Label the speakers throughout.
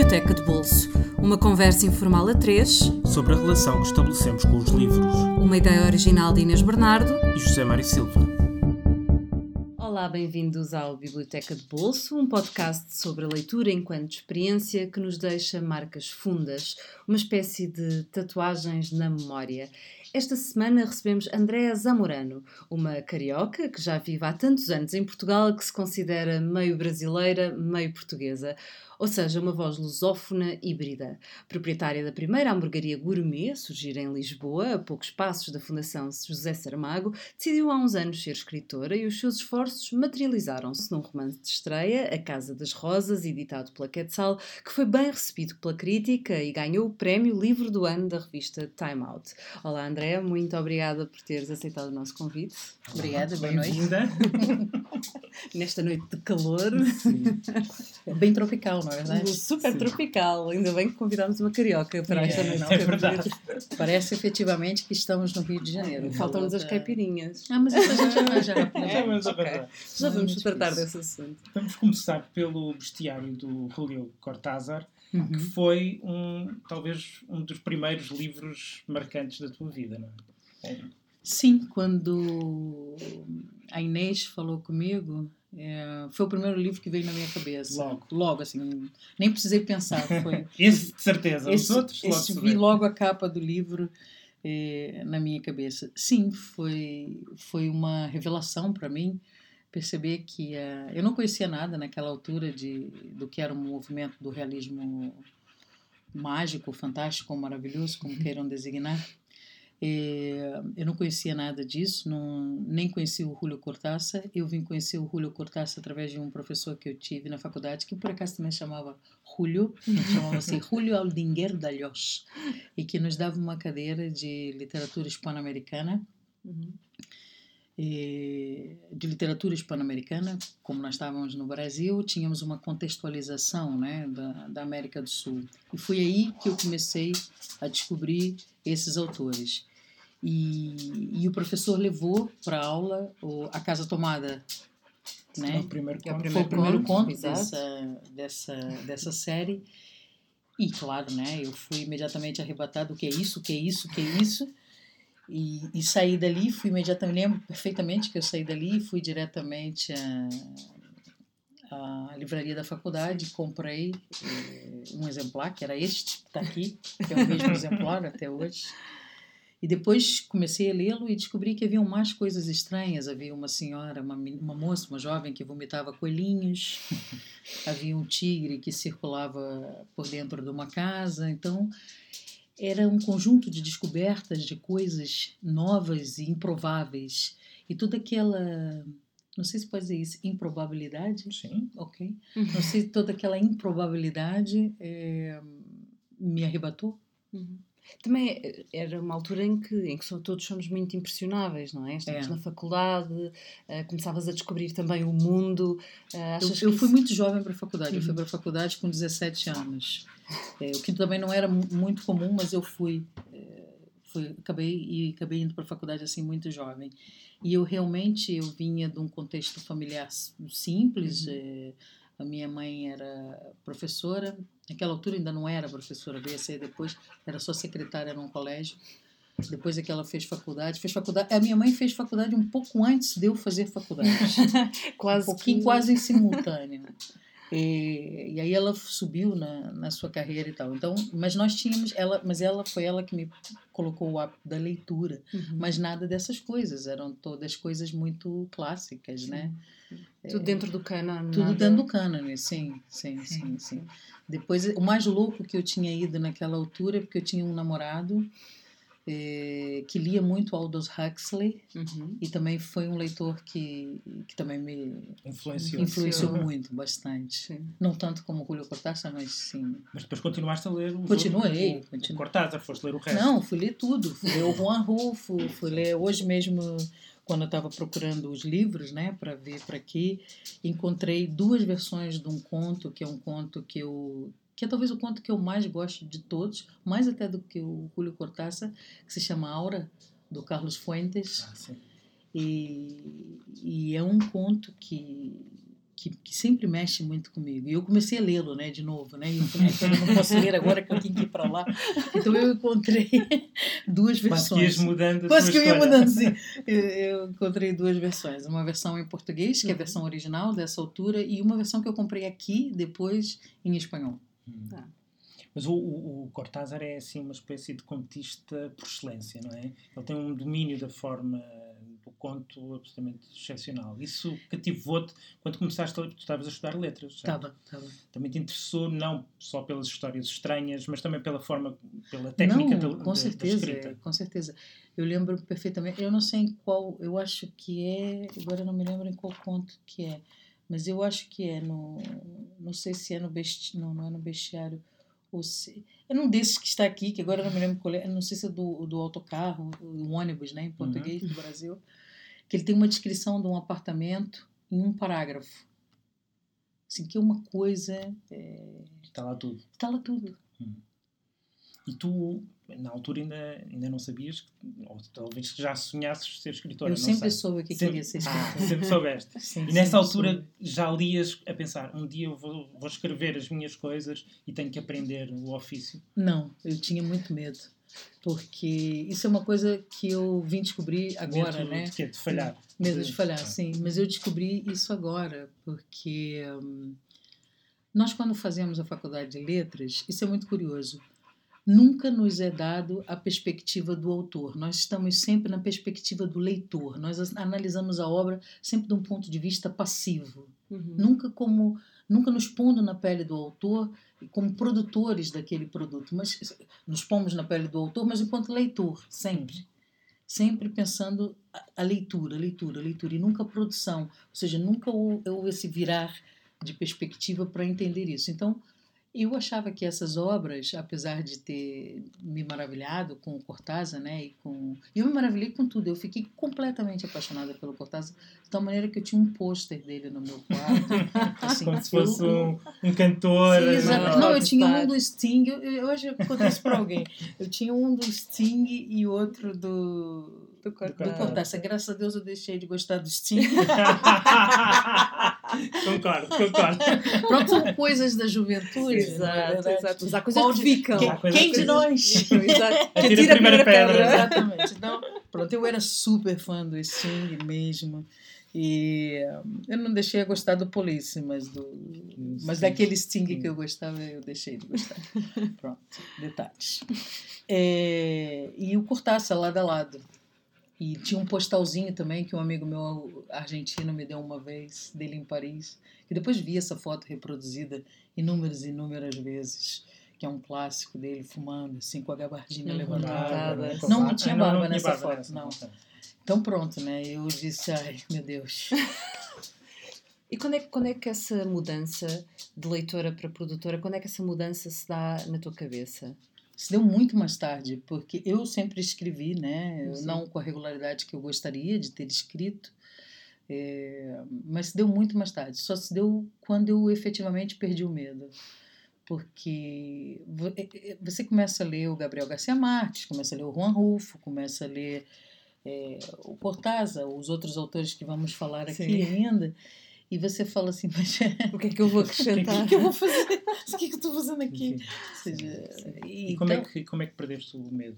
Speaker 1: Biblioteca de Bolso, uma conversa informal a três
Speaker 2: sobre a relação que estabelecemos com os livros.
Speaker 1: Uma ideia original de Inês Bernardo
Speaker 2: e José Mário Silva.
Speaker 1: Olá, bem-vindos ao Biblioteca de Bolso, um podcast sobre a leitura enquanto experiência que nos deixa marcas fundas, uma espécie de tatuagens na memória. Esta semana recebemos Andréa Zamorano, uma carioca que já vive há tantos anos em Portugal que se considera meio brasileira, meio portuguesa ou seja, uma voz lusófona híbrida. Proprietária da primeira hamburgueria gourmet a surgir em Lisboa, a poucos passos da Fundação José Saramago, decidiu há uns anos ser escritora e os seus esforços materializaram-se num romance de estreia, A Casa das Rosas, editado pela Quetzal, que foi bem recebido pela crítica e ganhou o prémio Livro do Ano da revista Time Out. Olá, André, muito obrigada por teres aceitado o nosso convite.
Speaker 3: Obrigada, boa noite.
Speaker 1: Nesta noite de calor.
Speaker 3: Sim. É bem tropical, não é verdade?
Speaker 1: Super Sim. tropical. Ainda bem que convidámos uma carioca para
Speaker 3: é,
Speaker 1: esta noite.
Speaker 3: Não, é verdade. Parece efetivamente que estamos no Rio de Janeiro.
Speaker 1: Faltam-nos as caipirinhas.
Speaker 3: Ah, mas isso a gente vai já.
Speaker 2: É, mas é okay.
Speaker 1: Já vamos tratar desse assunto.
Speaker 2: Vamos começar pelo bestiário do Julio Cortázar. Uhum. que foi um, talvez um dos primeiros livros marcantes da tua vida, não é?
Speaker 3: Sim, quando a Inês falou comigo, é, foi o primeiro livro que veio na minha cabeça.
Speaker 2: Logo.
Speaker 3: Logo, assim, nem precisei pensar. Foi,
Speaker 2: esse, de certeza.
Speaker 3: Esse,
Speaker 2: Os outros, logo
Speaker 3: esse vi logo a capa do livro é, na minha cabeça. Sim, foi, foi uma revelação para mim perceber que uh, eu não conhecia nada naquela altura de, do que era o um movimento do realismo mágico, fantástico, maravilhoso, como uhum. queiram designar. É, eu não conhecia nada disso, não, nem conhecia o Julio Cortázar. Eu vim conhecer o Julio Cortázar através de um professor que eu tive na faculdade, que por acaso também chamava Julio, chamava-se Julio Aldinger Dalhos, e que nos dava uma cadeira de literatura hispano-americana. Uhum. de literatura hispano-americana, como nós estávamos no Brasil, tínhamos uma contextualização né, da, da América do Sul. E foi aí que eu comecei a descobrir esses autores. E, e o professor levou para aula o, a Casa Tomada, né?
Speaker 2: É o primeiro
Speaker 3: conto. É o primeiro, Foi o primeiro conto, conto dessa, dessa, dessa série. E claro, né, eu fui imediatamente arrebatado, o que é isso, o que é isso, o que é isso. E, e saí dali, fui imediatamente, lembro perfeitamente que eu saí dali e fui diretamente à, à livraria da faculdade, comprei eh, um exemplar, que era este, que está aqui, que é o mesmo exemplar até hoje. E depois comecei a lê-lo e descobri que haviam mais coisas estranhas. Havia uma senhora, uma, uma moça, uma jovem que vomitava coelhinhos. Havia um tigre que circulava por dentro de uma casa. Então, era um conjunto de descobertas de coisas novas e improváveis. E toda aquela. Não sei se pode dizer isso, improbabilidade?
Speaker 2: Sim.
Speaker 3: Ok. Uhum. Não sei, toda aquela improbabilidade é, me arrebatou.
Speaker 1: Uhum. Também eh, era uma altura em que, em que todos somos muito impressionáveis, não é? Estamos é. na faculdade, uh, começavas a descobrir também o mundo.
Speaker 3: Uh, eu, eu fui muito jovem para a faculdade, eu fui uhum. para a faculdade com 17 anos. É, o que também não era muito comum, mas eu fui, fui acabei e acabei indo para a faculdade assim muito jovem. E eu realmente eu vinha de um contexto familiar simples. Uhum. A minha mãe era professora, naquela altura ainda não era professora, veio a ser depois, era só secretária num colégio. Depois é que ela fez faculdade, fez faculdade. A minha mãe fez faculdade um pouco antes de eu fazer faculdade.
Speaker 1: quase
Speaker 3: um pouquinho, que... quase em simultâneo. E, e, aí ela subiu na, na sua carreira e tal. Então, mas nós tínhamos ela, mas ela foi ela que me colocou o hábito da leitura. Uhum. Mas nada dessas coisas, eram todas coisas muito clássicas?
Speaker 1: Sim. né? Tudo dentro do cânone.
Speaker 3: Tudo nada... dentro do cânone, sim, sim, sim, sim. Depois, o mais louco que eu tinha ido naquela altura, é porque eu tinha um namorado é, que lia muito Aldous Huxley uhum. e também foi um leitor que, que também me
Speaker 2: influenciou,
Speaker 3: influenciou muito, bastante. Sim. Não tanto como Julio Cortázar, mas sim.
Speaker 2: Mas depois continuaste a ler o
Speaker 3: Continuei.
Speaker 2: Cortázar, foste ler o resto?
Speaker 3: Não, fui ler tudo. Fui ler o Juan Rulfo, fui ler hoje mesmo quando eu estava procurando os livros, né, para ver para aqui, encontrei duas versões de um conto que é um conto que eu que é talvez o conto que eu mais gosto de todos, mais até do que o Julio Cortázar, que se chama Aura, do Carlos Fuentes.
Speaker 2: Ah,
Speaker 3: e, e é um conto que, que, que, sempre mexe muito comigo. E eu comecei a lê-lo, né, de novo, né? E eu falei, eu não posso ler agora que eu tenho que ir para lá. Então eu encontrei duas versões.
Speaker 2: Mas mudando
Speaker 3: Quase que eu ia mudando, sim. Eu, eu, encontrei duas versões. Uma versão em português, que é a uhum. versão original dessa altura, e uma versão que eu comprei aqui, depois em espanhol. Hum.
Speaker 2: Tá. Mas o, o, o, Cortázar é assim uma espécie de contista por excelência, não é? Ele tem um domínio da forma conto absolutamente excepcional. Isso cativou-te quando começaste a, tu estavas a estudar letras.
Speaker 3: Estava, estava.
Speaker 2: Também te interessou não só pelas histórias estranhas, mas também pela forma, pela técnica
Speaker 3: não, da, com da, certeza, da escrita. Com certeza. Eu lembro perfeitamente. Eu não sei em qual, eu acho que é, agora não me lembro em qual conto que é, mas eu acho que é no, não sei se é no bestiário, não, não é no bestiário ou se, é um desses que está aqui, que agora não me lembro qual é, não sei se é do, do autocarro, o ônibus, né, em português uhum. do Brasil, que ele tem uma descrição de um apartamento em um parágrafo. Assim, que é uma coisa. É...
Speaker 2: Está lá tudo.
Speaker 3: Está lá tudo.
Speaker 2: Uhum. E tu, na altura, ainda, ainda não sabias, ou talvez já sonhasses ser escritora.
Speaker 3: Eu sempre soube que sempre, queria ser escritora.
Speaker 2: Ah, sempre soubeste. Sim, e nessa altura soube. já lias a pensar: um dia eu vou, vou escrever as minhas coisas e tenho que aprender o ofício?
Speaker 3: Não, eu tinha muito medo. Porque isso é uma coisa que eu vim descobrir agora,
Speaker 2: medo
Speaker 3: né?
Speaker 2: De, de falhar.
Speaker 3: Medo de falhar, sim. Mas eu descobri isso agora, porque hum, nós, quando fazemos a faculdade de letras, isso é muito curioso nunca nos é dado a perspectiva do autor. Nós estamos sempre na perspectiva do leitor. Nós analisamos a obra sempre de um ponto de vista passivo, uhum. nunca como nunca nos pondo na pele do autor como produtores daquele produto, mas nos pomos na pele do autor, mas enquanto leitor, sempre. Sempre pensando a, leitura, a leitura, a leitura, e nunca a produção. Ou seja, nunca houve esse virar de perspectiva para entender isso. Então, eu achava que essas obras, apesar de ter me maravilhado com o Cortázar, né, e com eu me maravilhei com tudo. Eu fiquei completamente apaixonada pelo Cortázar, de tal maneira que eu tinha um pôster dele no meu quarto,
Speaker 2: assim, como se fosse um, um cantor. Sim,
Speaker 3: exato. Não, eu tinha um do Sting. Eu, eu hoje eu contei isso para alguém. Eu tinha um do Sting e outro do do Cortázar. Do Cortázar. Graças a Deus eu deixei de gostar do Sting.
Speaker 2: concordo, concordo.
Speaker 3: Pronto, são coisas da juventude.
Speaker 1: Exato, é exato. Mas há coisas que ficam.
Speaker 3: Quem, quem de nós?
Speaker 2: Exato. Que tira a primeira pedra. pedra.
Speaker 3: Exatamente. Então, pronto, eu era super fã do Sting mesmo. E eu não deixei a gostar do Police, mas, do, mas daquele Sting que eu gostava, eu deixei de gostar. Pronto, detalhes. É, e o Cortaça lado a lado. E tinha um postalzinho também que um amigo meu argentino me deu uma vez, dele em Paris. E depois vi essa foto reproduzida inúmeras e inúmeras vezes, que é um clássico dele fumando, assim, com a gabardinha uhum. levantada. Né? Não, não tinha barba, não, não nessa barba foto, nessa, não. não. Então pronto, né? Eu disse, ai meu Deus.
Speaker 1: E quando é, quando é que essa mudança de leitora para produtora, quando é que essa mudança se dá na tua cabeça?
Speaker 3: Se deu muito mais tarde, porque eu sempre escrevi, né? Sim. Não com a regularidade que eu gostaria de ter escrito, é, mas se deu muito mais tarde. Só se deu quando eu efetivamente perdi o medo. Porque é, é, você começa a ler o Gabriel Garcia Marques, começa a ler o Juan Rufo, começa a ler é, o Cortázar, os outros autores que vamos falar aqui Sim. ainda. E você fala assim, mas
Speaker 1: o que é que eu vou acrescentar?
Speaker 3: o que, é que eu vou fazer? O que é que estou fazendo aqui?
Speaker 2: Seja, e, e como, é então, é que, como é que perdeste o medo?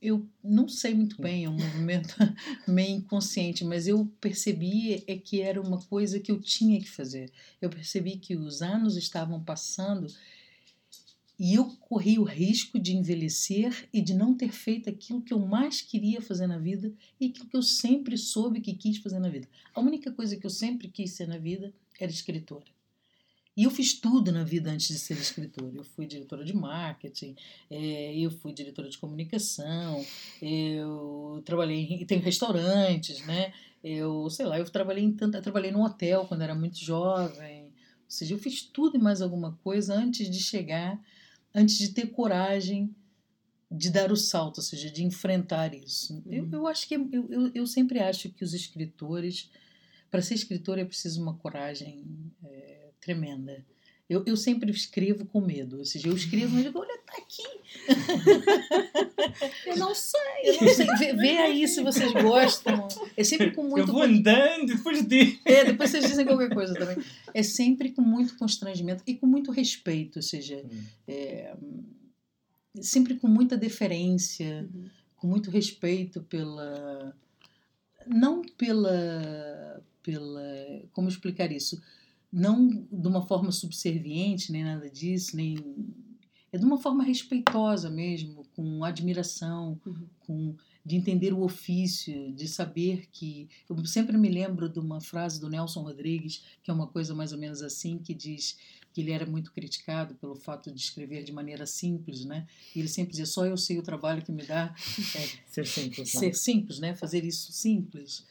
Speaker 3: Eu não sei muito bem, é um movimento meio inconsciente, mas eu percebi é que era uma coisa que eu tinha que fazer. Eu percebi que os anos estavam passando e eu corri o risco de envelhecer e de não ter feito aquilo que eu mais queria fazer na vida e aquilo que eu sempre soube que quis fazer na vida. A única coisa que eu sempre quis ser na vida era escritora. E eu fiz tudo na vida antes de ser escritora. Eu fui diretora de marketing, é, eu fui diretora de comunicação, eu trabalhei em tem restaurantes, né? Eu, sei lá, eu trabalhei em tanto, trabalhei num hotel quando era muito jovem. Ou seja, eu fiz tudo e mais alguma coisa antes de chegar antes de ter coragem de dar o salto, ou seja, de enfrentar isso. Uhum. Eu, eu acho que eu, eu, eu, sempre acho que os escritores, para ser escritor é preciso uma coragem é, tremenda. Eu, eu sempre escrevo com medo. Ou seja, eu escrevo, mas eu digo, olha, tá aqui.
Speaker 1: eu não sei.
Speaker 3: Eu não sei. Vê, vê, aí se vocês gostam. É sempre com muito.
Speaker 2: Eu vou andando depois de.
Speaker 3: É, depois vocês dizem qualquer coisa também. É sempre com muito constrangimento e com muito respeito. Ou seja, hum. é, sempre com muita deferência, uhum. com muito respeito pela. Não pela. pela como explicar isso? Não de uma forma subserviente, nem nada disso, nem é de uma forma respeitosa mesmo, com admiração, uhum. com de entender o ofício, de saber que eu sempre me lembro de uma frase do Nelson Rodrigues, que é uma coisa mais ou menos assim, que diz que ele era muito criticado pelo fato de escrever de maneira simples, né? E ele sempre dizia: só eu sei o trabalho que me dá
Speaker 2: é, ser simples,
Speaker 3: ser simples, né? Fazer isso simples.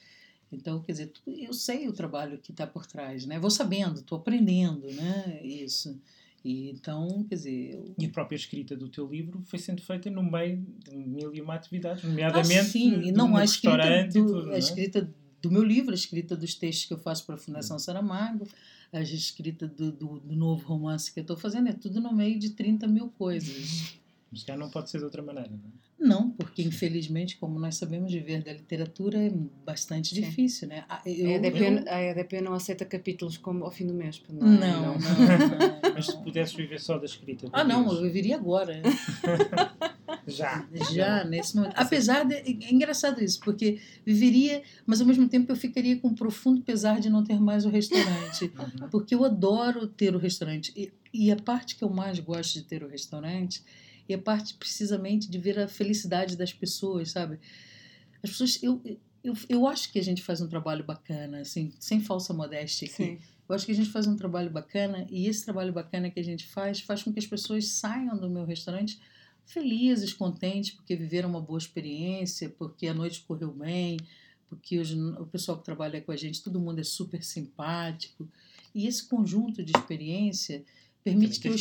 Speaker 3: Então, quer dizer, eu sei o trabalho que está por trás, né? Vou sabendo, estou aprendendo, né? Isso. E, então, quer dizer. Eu...
Speaker 2: E a própria escrita do teu livro foi sendo feita no meio de mil e uma atividades, nomeadamente. Ah,
Speaker 3: sim, não, a escrita, do, tudo, a é? escrita do meu livro, a escrita dos textos que eu faço para a Fundação Saramago, a escrita do, do, do novo romance que eu estou fazendo, é tudo no meio de 30 mil coisas.
Speaker 2: Mas já não pode ser de outra maneira, não é?
Speaker 3: Não, porque infelizmente, como nós sabemos, viver da literatura é bastante Sim. difícil, né?
Speaker 1: Ah, eu, a, EDP, eu... a EDP não aceita capítulos como ao fim do mês.
Speaker 3: Não, não, não. não, não
Speaker 2: Mas se pudesses viver só da escrita.
Speaker 3: Ah, não, eu viveria agora.
Speaker 2: Já.
Speaker 3: Já, nesse momento. Apesar de. É engraçado isso, porque viveria, mas ao mesmo tempo eu ficaria com um profundo pesar de não ter mais o restaurante. Uhum. Porque eu adoro ter o restaurante. E, e a parte que eu mais gosto de ter o restaurante e a parte precisamente de ver a felicidade das pessoas, sabe? As pessoas, eu, eu, eu acho que a gente faz um trabalho bacana, assim, sem falsa modéstia aqui. Sim. Eu acho que a gente faz um trabalho bacana e esse trabalho bacana que a gente faz faz com que as pessoas saiam do meu restaurante felizes, contentes, porque viveram uma boa experiência, porque a noite correu bem, porque os, o pessoal que trabalha com a gente, todo mundo é super simpático. E esse conjunto de experiência permite que eu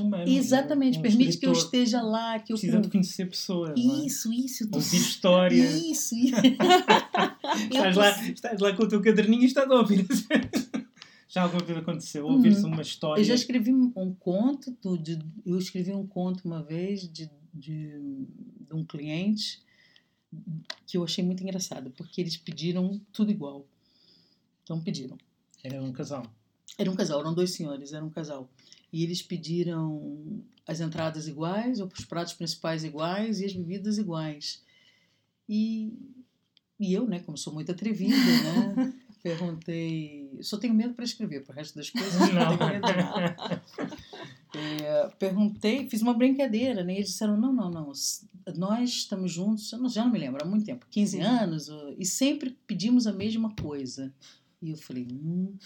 Speaker 2: humano
Speaker 3: exatamente um permite que eu esteja lá que eu
Speaker 2: precisa de conhecer pessoas
Speaker 3: isso é? isso
Speaker 2: ouvir histórias
Speaker 3: isso, isso.
Speaker 2: estás, lá, estás lá com o teu caderninho e estás a ouvir. Já alguma vez aconteceu ouvir-se uhum. uma história?
Speaker 3: Eu já escrevi um conto de, eu escrevi um conto uma vez de, de, de um cliente que eu achei muito engraçado porque eles pediram tudo igual. Então pediram.
Speaker 2: Era um casal?
Speaker 3: Era um casal eram dois senhores era um casal e eles pediram as entradas iguais, ou os pratos principais iguais e as bebidas iguais. E, e eu, né, como sou muito atrevida, né, perguntei. Só tenho medo para escrever, para o resto das coisas não, não tenho medo de É, perguntei, fiz uma brincadeira, né? E eles disseram: não, não, não, nós estamos juntos, eu já não me lembro, há muito tempo 15 Sim. anos, e sempre pedimos a mesma coisa. E eu falei, hum,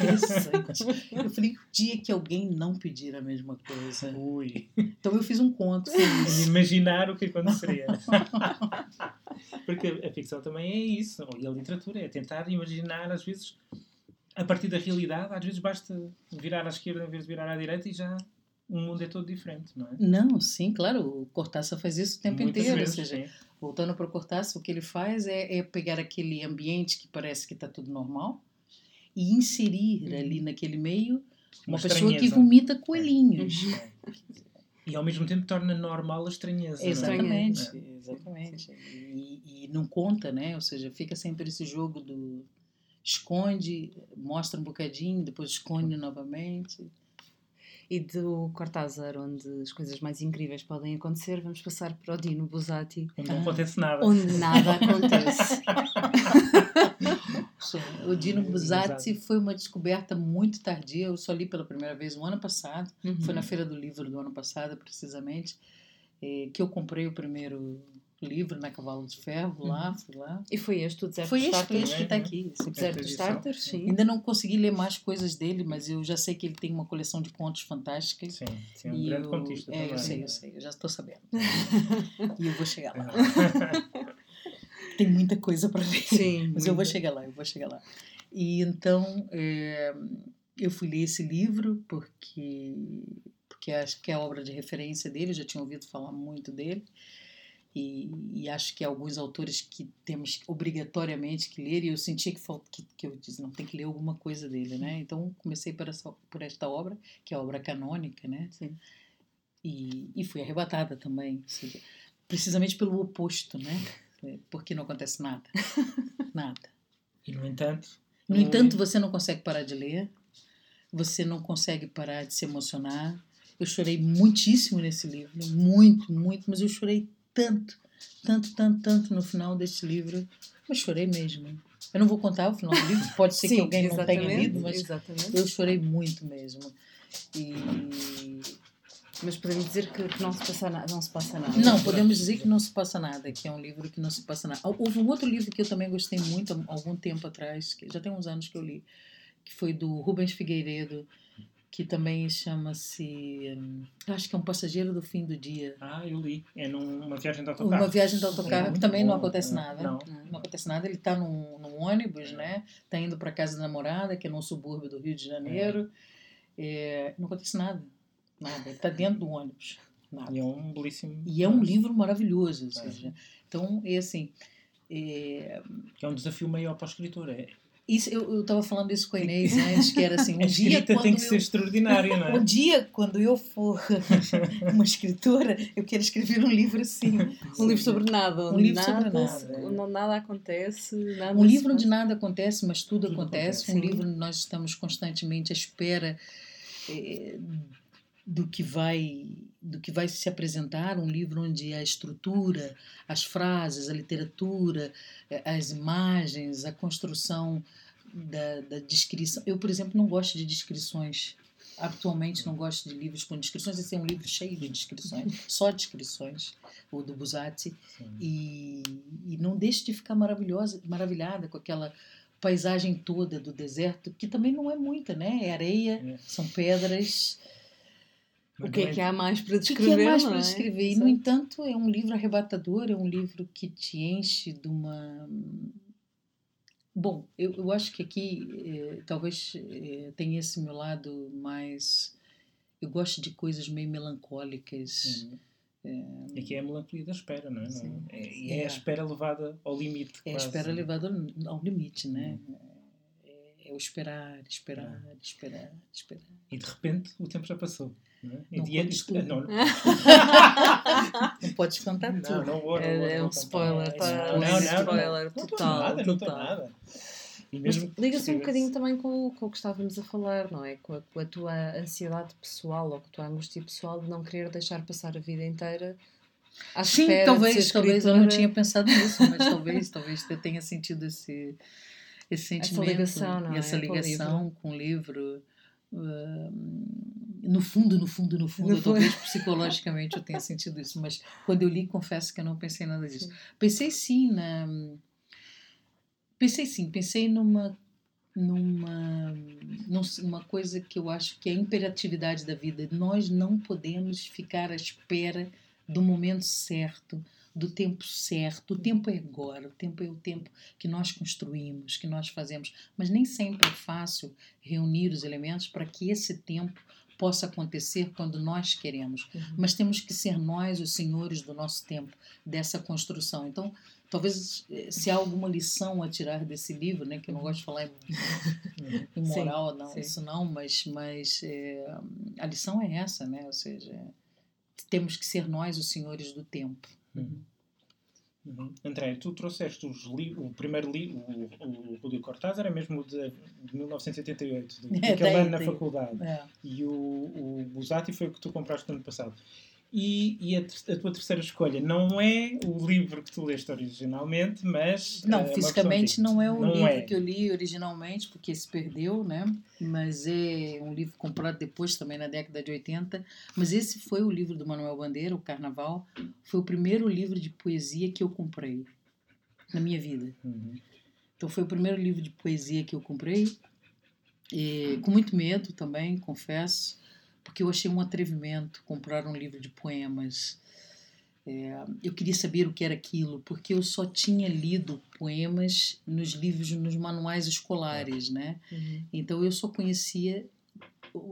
Speaker 3: interessante. eu falei, o dia que alguém não pedir a mesma coisa.
Speaker 2: Ui.
Speaker 3: Então eu fiz um conto.
Speaker 2: Imaginar o que aconteceria. Porque a ficção também é isso, e a literatura é tentar imaginar, às vezes, a partir da realidade, às vezes basta virar à esquerda em vez de virar à direita e já o mundo é todo diferente, não é?
Speaker 3: Não, sim, claro, o Cortázar faz isso o tempo Muitas inteiro. Vezes, ou seja, voltando para o Cortázar, o que ele faz é, é pegar aquele ambiente que parece que está tudo normal e inserir uhum. ali naquele meio uma, uma pessoa que vomita coelhinhos.
Speaker 2: Uhum. E ao mesmo tempo torna normal a estranheza.
Speaker 3: É? Exatamente, é? exatamente. E, e, não conta, né? Ou seja, fica sempre esse jogo do esconde, mostra um bocadinho, depois esconde novamente
Speaker 1: e do Cortázar, onde as coisas mais incríveis podem acontecer, vamos passar para o Dino Buzzati.
Speaker 2: Onde não acontece nada.
Speaker 1: Onde nada acontece.
Speaker 3: o Dino Buzzati foi uma descoberta muito tardia. Eu só li pela primeira vez no ano passado. Uhum. Foi na Feira do Livro do ano passado, precisamente, eh, que eu comprei o primeiro livro na Cavalo de Ferro, lá, uhum. fui lá.
Speaker 1: E foi este o Deserto
Speaker 3: foi
Speaker 1: este,
Speaker 3: Starter? Foi este que está aqui.
Speaker 1: O Deserto de Starter, sim.
Speaker 3: Ainda não consegui ler mais coisas dele, mas eu já sei que ele tem uma coleção de contos fantásticas.
Speaker 2: Sim, sim, é um grande eu, contista
Speaker 3: é,
Speaker 2: também.
Speaker 3: Eu sei, eu sei, eu já estou sabendo. e eu vou chegar lá. tem muita coisa para ler, sim, mas muita. eu vou chegar lá, eu vou chegar lá. E então, é, eu fui ler esse livro porque porque acho que é a obra de referência dele, já tinha ouvido falar muito dele. E, e, acho que alguns autores que temos obrigatoriamente que ler, e eu sentia que, que, que eu disse, não, tem que ler alguma coisa dele, né? Então comecei por, essa, por esta obra, que é a obra canônica, né?
Speaker 1: Sim.
Speaker 3: E, e fui arrebatada também, seja, precisamente pelo oposto, né? Porque não acontece nada. nada.
Speaker 2: E no entanto.
Speaker 3: No entanto, você não consegue parar de ler, você não consegue parar de se emocionar. Eu chorei muitíssimo nesse livro, muito, muito, mas eu chorei tanto, tanto, tanto, tanto no final deste livro. Mas chorei mesmo. Eu não vou contar o final do livro, pode ser Sim, que alguém não tenha lido, mas exatamente. eu chorei muito mesmo. E...
Speaker 1: Mas podemos dizer que, que não, se passa na, não se passa nada.
Speaker 3: Não, podemos dizer que não se passa nada, que é um livro que não se passa nada. Houve um outro livro que eu também gostei muito há algum tempo atrás, que já tem uns anos que eu li, que foi do Rubens Figueiredo, que também chama-se. Hum, acho que é um passageiro do fim do dia.
Speaker 2: Ah, eu li. É numa viagem de autocarro.
Speaker 3: Uma viagem de autocarro que também bom. não acontece nada. Não. não acontece nada. Ele está num, num, ônibus, é. né? Está indo para casa da namorada, que é num subúrbio do Rio de Janeiro. É. É, não acontece nada. Nada. Ele está dentro do ônibus. Nada.
Speaker 2: E é um belíssimo.
Speaker 3: E é um livro maravilhoso. Ou é. seja, então, é assim.
Speaker 2: É... é um desafio maior para o escritor. É
Speaker 3: isso, eu estava falando isso com a Inês antes, que era assim, um
Speaker 2: a
Speaker 3: dia
Speaker 2: quando tem que eu, ser extraordinária, não é?
Speaker 3: Um dia, quando eu for uma escritora, eu quero escrever um livro assim.
Speaker 1: Um livro sobre nada.
Speaker 3: Um livro nada, sobre
Speaker 1: nada. Não, nada acontece. Nada
Speaker 3: um livro onde nada acontece, mas tudo, tudo acontece. acontece. Um livro onde nós estamos constantemente à espera eh, do que vai do que vai se apresentar um livro onde a estrutura as frases a literatura eh, as imagens a construção da, da descrição. Eu por exemplo não gosto de descrições. Atualmente não gosto de livros com descrições. Esse é um livro cheio de descrições só descrições o do Busatti. E, e não deixe de ficar maravilhosa maravilhada com aquela paisagem toda do deserto que também não é muita né? É areia é. são pedras
Speaker 1: o que é que há mais para descrever? O que é mais para é? descrever?
Speaker 3: E, no entanto, é um livro arrebatador, é um livro que te enche de uma. Bom, eu, eu acho que aqui eh, talvez eh, tenha esse meu lado mais. Eu gosto de coisas meio melancólicas. Uhum.
Speaker 2: É, aqui é a melancolia da espera, não é? Não, é, e é, é, a espera levada ao limite.
Speaker 3: É quase. a espera levada ao limite, né? Uhum. É, é o esperar, esperar, esperar, esperar.
Speaker 2: E de repente o tempo já passou.
Speaker 3: Não, não, podes é, não, não. não podes contar tudo.
Speaker 2: Não, não vou, não é, vou,
Speaker 1: é um spoiler, tá? Não,
Speaker 2: não,
Speaker 1: spoiler
Speaker 2: não,
Speaker 1: total.
Speaker 2: Não estou nada, não estou nada.
Speaker 1: Liga-se um bocadinho também com, com o que estávamos a falar, não é? Com a, com a, tua ansiedade pessoal ou com a tua angústia pessoal de não querer deixar passar a vida inteira à Sim,
Speaker 3: talvez, talvez eu não tinha pensado nisso, mas talvez, talvez eu tenha sentido esse, esse sentimento essa ligação, não e é? essa ligação com o livro. Com o livro no fundo, no fundo, no fundo, no talvez psicologicamente eu tenha sentido isso, mas quando eu li, confesso que eu não pensei nada disso. Sim. Pensei sim na. Pensei sim, pensei numa numa numa coisa que eu acho que é a imperatividade da vida. Nós não podemos ficar à espera do momento certo, do tempo certo. O tempo é agora, o tempo é o tempo que nós construímos, que nós fazemos. Mas nem sempre é fácil reunir os elementos para que esse tempo possa acontecer quando nós queremos. Uhum. Mas temos que ser nós os senhores do nosso tempo, dessa construção. Então, talvez eh, se há alguma lição a tirar desse livro, né, que eu não gosto de falar em, em moral, sim, não, sim. isso não, mas, mas é, a lição é essa, né? Ou seja, temos que ser nós os senhores do tempo. Uhum.
Speaker 2: Uhum. André, tu trouxeste os o primeiro livro, o, Rúlio Cortázar, é mesmo de, de 1988, daquele é, ano na faculdade. É. E o, o Busati foi o que tu compraste no ano passado. E, e a, a, tua terceira escolha não é o livro que tu leste originalmente, mas.
Speaker 3: Não, é fisicamente não é o não livro é. que eu li originalmente, porque se perdeu, né? Mas é um livro comprado depois, também na década de 80. Mas esse foi o livro do Manuel Bandeira, O Carnaval. Foi o primeiro livro de poesia que eu comprei na minha vida. Uhum. Então foi o primeiro livro de poesia que eu comprei. E, com muito medo também, confesso porque eu achei um atrevimento comprar um livro de poemas. É, eu queria saber o que era aquilo, porque eu só tinha lido poemas nos livros, nos manuais escolares, né? Uhum. Então eu só conhecia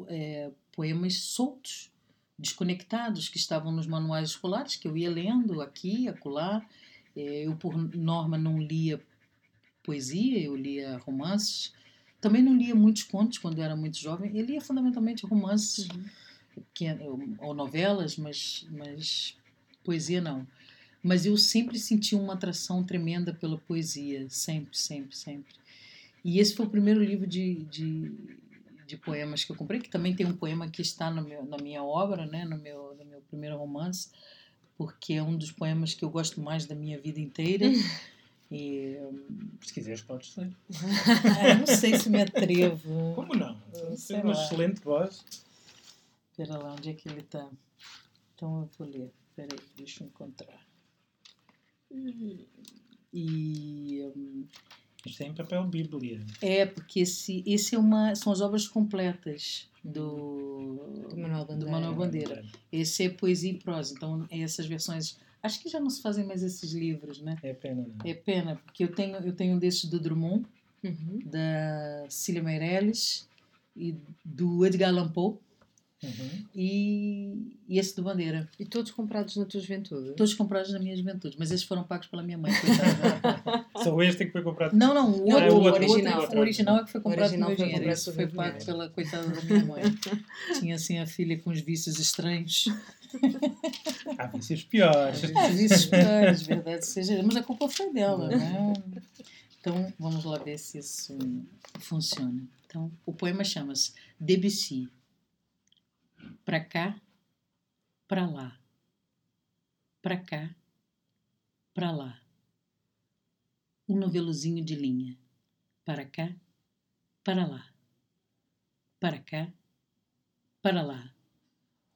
Speaker 3: é, poemas soltos, desconectados que estavam nos manuais escolares, que eu ia lendo aqui, acolá. Eh, Eu, por norma, não lia poesia, eu lia romances. Também não lia muitos contos quando eu era muito jovem. Eu lia fundamentalmente romances que, ou novelas, mas, mas poesia não. Mas eu sempre senti uma atração tremenda pela poesia, sempre, sempre, sempre. E esse foi o primeiro livro de, de, de poemas que eu comprei, que também tem um poema que está meu, na minha obra, né, no, meu, no meu primeiro romance, porque é um dos poemas que eu gosto mais da minha vida inteira. E,
Speaker 2: Se quiseres, podes ler.
Speaker 3: ah, não sei se me atrevo.
Speaker 2: Como não? Tem uma
Speaker 3: lá.
Speaker 2: excelente voz.
Speaker 3: Espera lá, onde é que ele está? Então eu vou ler. Espera aí, deixa eu encontrar. E hum,
Speaker 2: Isto é em papel bíblia.
Speaker 3: é porque esse, esse é uma, são as obras completas do,
Speaker 1: Do Manuel
Speaker 3: do
Speaker 1: Bandeira.
Speaker 3: Manuel Bandeira. Esse é poesia e prosa, então é essas versões. Acho que já não se fazem mais esses livros, né?
Speaker 2: É pena, não.
Speaker 3: É pena, porque eu tenho, eu tenho um desses do Drummond,
Speaker 1: Uhum.
Speaker 3: da Cília Meirelles e do Edgar Allan Poe
Speaker 2: Uhum.
Speaker 3: e, e esse do Bandeira.
Speaker 1: E todos comprados na tua juventude?
Speaker 3: Todos comprados na minha juventude, mas esses foram pagos pela minha mãe.
Speaker 2: Só este é que foi comprado.
Speaker 3: Não, não, o,
Speaker 1: Não,
Speaker 3: outro,
Speaker 2: o
Speaker 3: o
Speaker 2: outro,
Speaker 3: original.
Speaker 2: o outro.
Speaker 3: O original é que foi
Speaker 1: O
Speaker 3: comprado com
Speaker 1: original
Speaker 3: meu dinheiro. Esse foi
Speaker 1: o
Speaker 3: pago
Speaker 1: dinheiro.
Speaker 3: pela coitada da minha mãe. Tinha assim a filha com os vícios estranhos.
Speaker 2: Há vícios piores.
Speaker 3: Os vícios piores, verdade seja. Mas a culpa foi dela, né? Então, vamos lá ver se isso funciona. Então, o poema chama-se Debussy. Pra cá, pra lá. Pra cá, pra lá. Um novelozinho de linha. Para cá, para lá. Para cá, para lá.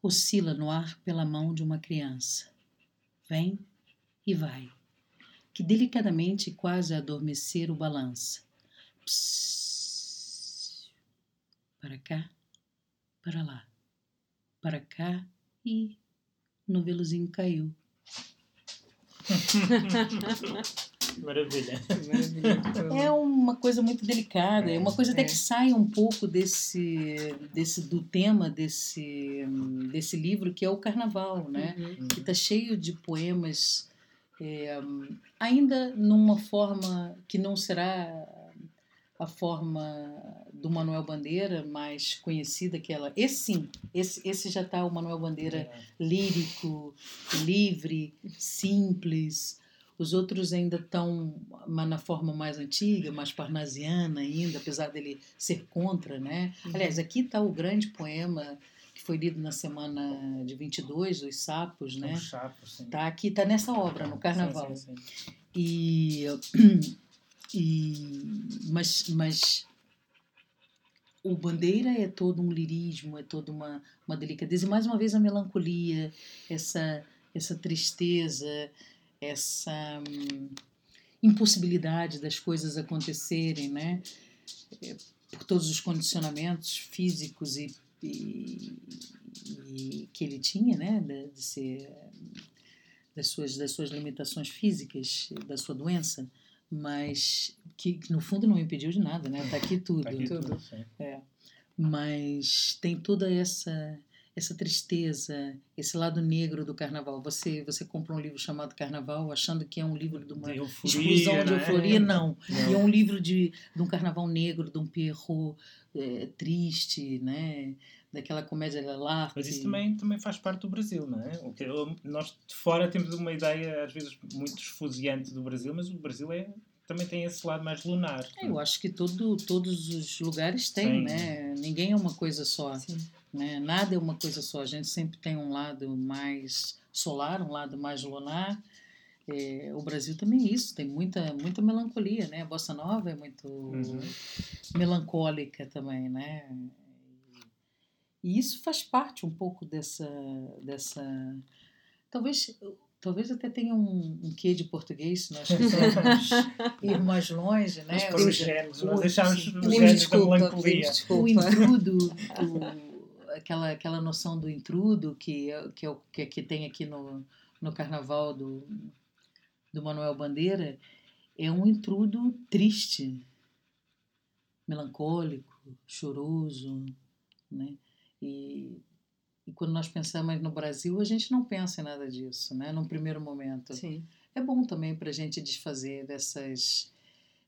Speaker 3: Oscila no ar pela mão de uma criança. Vem e vai. Que delicadamente, quase a adormecer, o balança. Psss. Para cá, para lá. Para cá e o novelozinho caiu.
Speaker 2: Maravilha.
Speaker 3: É uma coisa muito delicada, é uma coisa até
Speaker 1: É.
Speaker 3: que sai um pouco desse, desse do tema desse, desse livro que é o carnaval, né?
Speaker 1: Uhum.
Speaker 3: Que está cheio de poemas, é, ainda numa forma que não será a forma do Manuel Bandeira mais conhecida que ela. Esse sim, esse, esse já está o Manuel Bandeira lírico, livre, simples. Os outros ainda estão na forma mais antiga, mais parnasiana ainda, apesar dele ser contra, né?
Speaker 1: Uhum.
Speaker 3: Aliás, aqui está o grande poema que foi lido na semana de 22, Os Sapos, né?
Speaker 2: Um chapo, sim.
Speaker 3: Tá aqui, tá nessa obra, no Carnaval.
Speaker 2: Sim, sim, sim.
Speaker 3: E, e mas, mas o Bandeira é todo um lirismo, é toda uma, uma delicadeza. E mais uma vez a melancolia, essa, essa tristeza, essa hum, impossibilidade das coisas acontecerem, né? É, Por todos os condicionamentos físicos e, e- e que ele tinha, né? De, de ser das suas, das suas limitações físicas, da sua doença, mas que, que no fundo não me impediu de nada, né? Tá aqui tudo.
Speaker 2: Tá aqui
Speaker 1: Tudo.
Speaker 2: tudo, sim.
Speaker 3: Mas tem toda essa essa tristeza, esse lado negro do carnaval. Você você compra um livro chamado Carnaval achando que é um livro de uma
Speaker 2: De euforia,
Speaker 3: explosão de
Speaker 2: não é?
Speaker 3: euforia, não.
Speaker 2: Não.
Speaker 3: E é um livro de, de um carnaval negro, de um Pierrot eh, triste, né? Daquela comédia Lelarte.
Speaker 2: Mas isso também, também faz parte do Brasil, não é? O que eu- nós de fora temos uma ideia, às vezes, muito esfuziante do Brasil, mas o Brasil é, também tem esse lado mais lunar.
Speaker 3: É, Eu acho que todo, todos os lugares têm,
Speaker 2: Sim.
Speaker 3: né? Ninguém é uma coisa só,
Speaker 1: Sim.
Speaker 3: Né? Nada é uma coisa só. A gente sempre tem um lado mais solar, um lado mais lunar. É, o Brasil também é isso, tem muita, muita melancolia, né? A bossa nova é muito
Speaker 2: Uhum.
Speaker 3: melancólica também, né? E isso faz parte um pouco dessa, dessa, talvez, talvez até tenha um, um quê de português, se nós quisermos ir mais longe, né?
Speaker 2: Os
Speaker 3: o-
Speaker 2: nós deixámos
Speaker 3: sim.
Speaker 2: os da
Speaker 1: desculpa,
Speaker 2: melancolia.
Speaker 3: o intrudo, o- aquela, aquela noção do intrudo que, que, é o, que, que tem aqui no, no carnaval do, do Manuel Bandeira, é um intrudo triste, melancólico, choroso, né? E, e quando nós pensamos no Brasil, a gente não pensa em nada disso, né? Num primeiro momento.
Speaker 1: Sim.
Speaker 3: É bom também para a gente desfazer dessas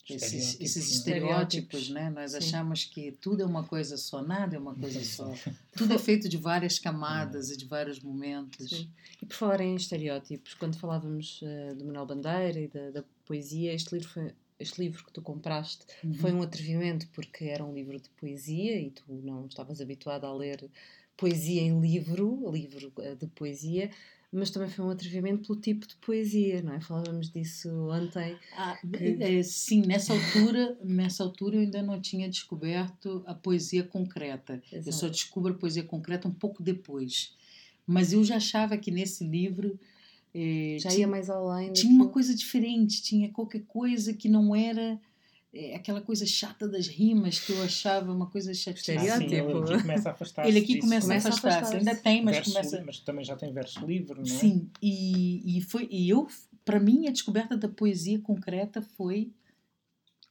Speaker 3: esses,
Speaker 2: Estereótipos,
Speaker 3: esses
Speaker 2: né?
Speaker 3: estereótipos, né? Nós
Speaker 1: Sim.
Speaker 3: achamos que tudo é uma coisa só, nada é uma coisa só. Tudo é feito de várias camadas e de vários momentos.
Speaker 1: Sim. E por falar em estereótipos, quando falávamos eh, do Manuel Bandeira e da, da poesia, este livro, foi- este livro que tu compraste
Speaker 3: Uhum.
Speaker 1: foi um atrevimento porque era um livro de poesia e tu não estavas habituada a ler poesia em livro, livro eh, de poesia, mas também foi um atrevimento pelo tipo de poesia, não é? Falávamos disso ontem.
Speaker 3: Ah,
Speaker 1: que-
Speaker 3: é, sim, nessa altura, nessa altura eu ainda não tinha descoberto a poesia concreta. Eu só
Speaker 1: Exato.
Speaker 3: descubro a poesia concreta um pouco depois. Mas eu já achava que nesse livro eh,
Speaker 1: Já
Speaker 3: tinha,
Speaker 1: ia mais além.
Speaker 3: tinha uma coisa diferente, tinha qualquer coisa que não era eh, aquela coisa chata das rimas que eu achava uma coisa chateada.
Speaker 2: Ah, sim, ele aqui começa a afastar-se
Speaker 3: Ele aqui
Speaker 2: disso.
Speaker 3: começa,
Speaker 1: Começa
Speaker 3: a
Speaker 1: a
Speaker 3: afastar-se. Ainda tem, mas
Speaker 2: Verso
Speaker 3: começa.
Speaker 2: mas também já tem verso livre, não é?
Speaker 3: Sim, e, e foi e eu, para mim, a descoberta da poesia concreta foi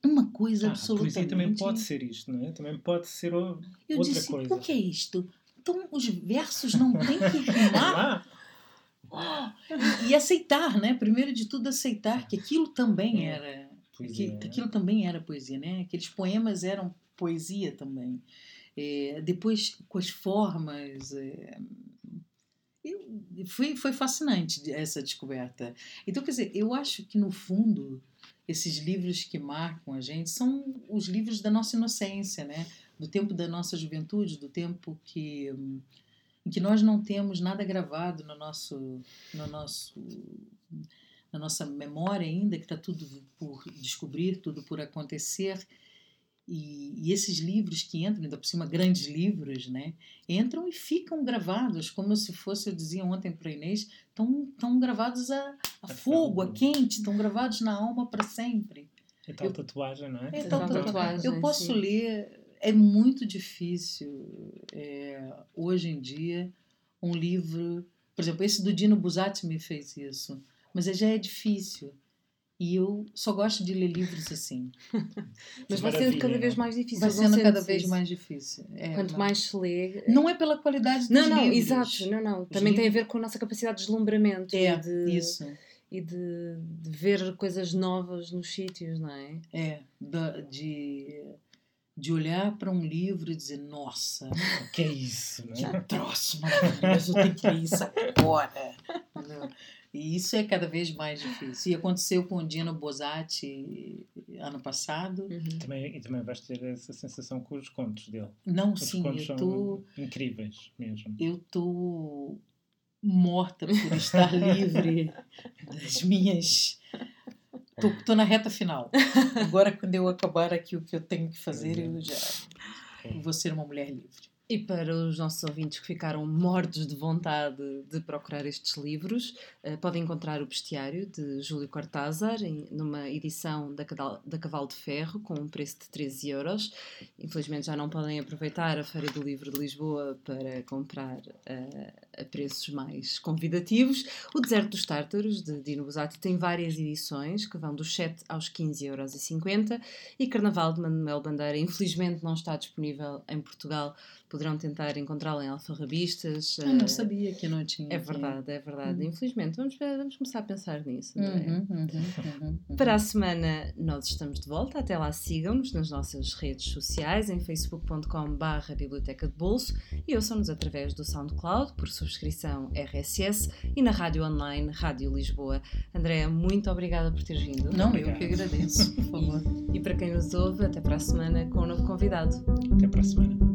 Speaker 3: uma coisa
Speaker 2: Ah, a
Speaker 3: absolutamente.
Speaker 2: poesia também pode ser isto, não é? Também pode ser o-
Speaker 3: Eu
Speaker 2: outra
Speaker 3: disse,
Speaker 2: coisa.
Speaker 3: o que é isto? Então os versos não têm que rimar? Oh, e, e aceitar, né? Primeiro de tudo, aceitar que aquilo também
Speaker 2: É.
Speaker 3: era.
Speaker 2: Poesia,
Speaker 3: que aquilo também era poesia, né? Aqueles poemas eram poesia também. É, depois, com as formas. é, eu- foi, foi fascinante essa descoberta. Então, quer dizer, eu acho que no fundo, esses livros que marcam a gente são os livros da nossa inocência, né? Do tempo da nossa juventude, do tempo que, em que nós não temos nada gravado no nosso, no nosso, na nossa memória ainda, que está tudo por descobrir, tudo por acontecer. E, e esses livros que entram, ainda por cima grandes livros, né, entram e ficam gravados, como se fosse, eu dizia ontem para Inês, estão, estão gravados a, a fogo, a quente, estão gravados na alma para sempre.
Speaker 2: É tal tatuagem, não é?
Speaker 3: É
Speaker 1: Tal tatuagem,
Speaker 3: tatuagem. Eu posso
Speaker 1: sim.
Speaker 3: ler, é muito difícil é, hoje em dia um livro, por exemplo, esse do Dino Buzzati me fez isso, mas já é difícil. E eu só gosto de ler livros assim.
Speaker 1: Mas vai sendo cada
Speaker 2: não é?
Speaker 1: vez mais difícil.
Speaker 3: Vai sendo cada vez mais difícil. É,
Speaker 1: Quanto
Speaker 3: não.
Speaker 1: mais se lê.
Speaker 3: Não é pela qualidade dos
Speaker 1: Não, não,
Speaker 3: livros.
Speaker 1: exato, não, não. Também tem a ver com a nossa capacidade de deslumbramento
Speaker 3: É,
Speaker 1: e, de,
Speaker 3: isso.
Speaker 1: e de, de ver coisas novas nos sítios, não é?
Speaker 3: É, de, de olhar para um livro e dizer, nossa,
Speaker 2: O que é isso, não
Speaker 3: que
Speaker 2: é?
Speaker 3: troço maravilhoso, eu tenho que ler isso agora. E isso é cada vez mais difícil. E aconteceu com o Dino Bosati ano passado.
Speaker 2: Também, e também vais ter essa sensação com os contos dele.
Speaker 3: Não,
Speaker 2: Os
Speaker 3: sim,
Speaker 2: contos
Speaker 3: eu
Speaker 2: são
Speaker 3: tô,
Speaker 2: incríveis mesmo.
Speaker 3: eu tô morta por estar livre das minhas. Tô na reta final. Agora, quando eu acabar aqui o que eu tenho que fazer, eu já vou ser uma mulher livre.
Speaker 1: E para os nossos ouvintes que ficaram mortos de vontade de procurar estes livros, eh, podem encontrar o Bestiário de Júlio Cortázar numa edição da, Cavalo de Ferro com um preço de 13 euros. Infelizmente já não podem aproveitar a Feira do Livro de Lisboa para comprar eh, a preços mais convidativos. O Deserto dos Tártaros de Dino Buzzati tem várias edições que vão dos 7 aos 15,50 euros e Carnaval de Manuel Bandeira infelizmente não está disponível em Portugal poderão tentar encontrá-la em alfarrabistas.
Speaker 3: Eu não
Speaker 1: eh,
Speaker 3: sabia que não tinha.
Speaker 1: É verdade, é verdade.
Speaker 3: Uhum.
Speaker 1: Infelizmente, vamos, vamos começar a pensar nisso. Andréa.
Speaker 3: Uhum, uhum, uhum, uhum.
Speaker 1: Para a semana nós estamos de volta. Até lá sigam-nos nas nossas redes sociais em facebook.com.br Biblioteca de Bolso e ouçam-nos através do SoundCloud por subscrição RSS e na rádio online Rádio Lisboa. Andréa, muito obrigada por teres vindo.
Speaker 3: Não, eu que agradeço, por favor.
Speaker 1: E para quem nos ouve, até para a semana com um novo convidado.
Speaker 2: Até para a semana.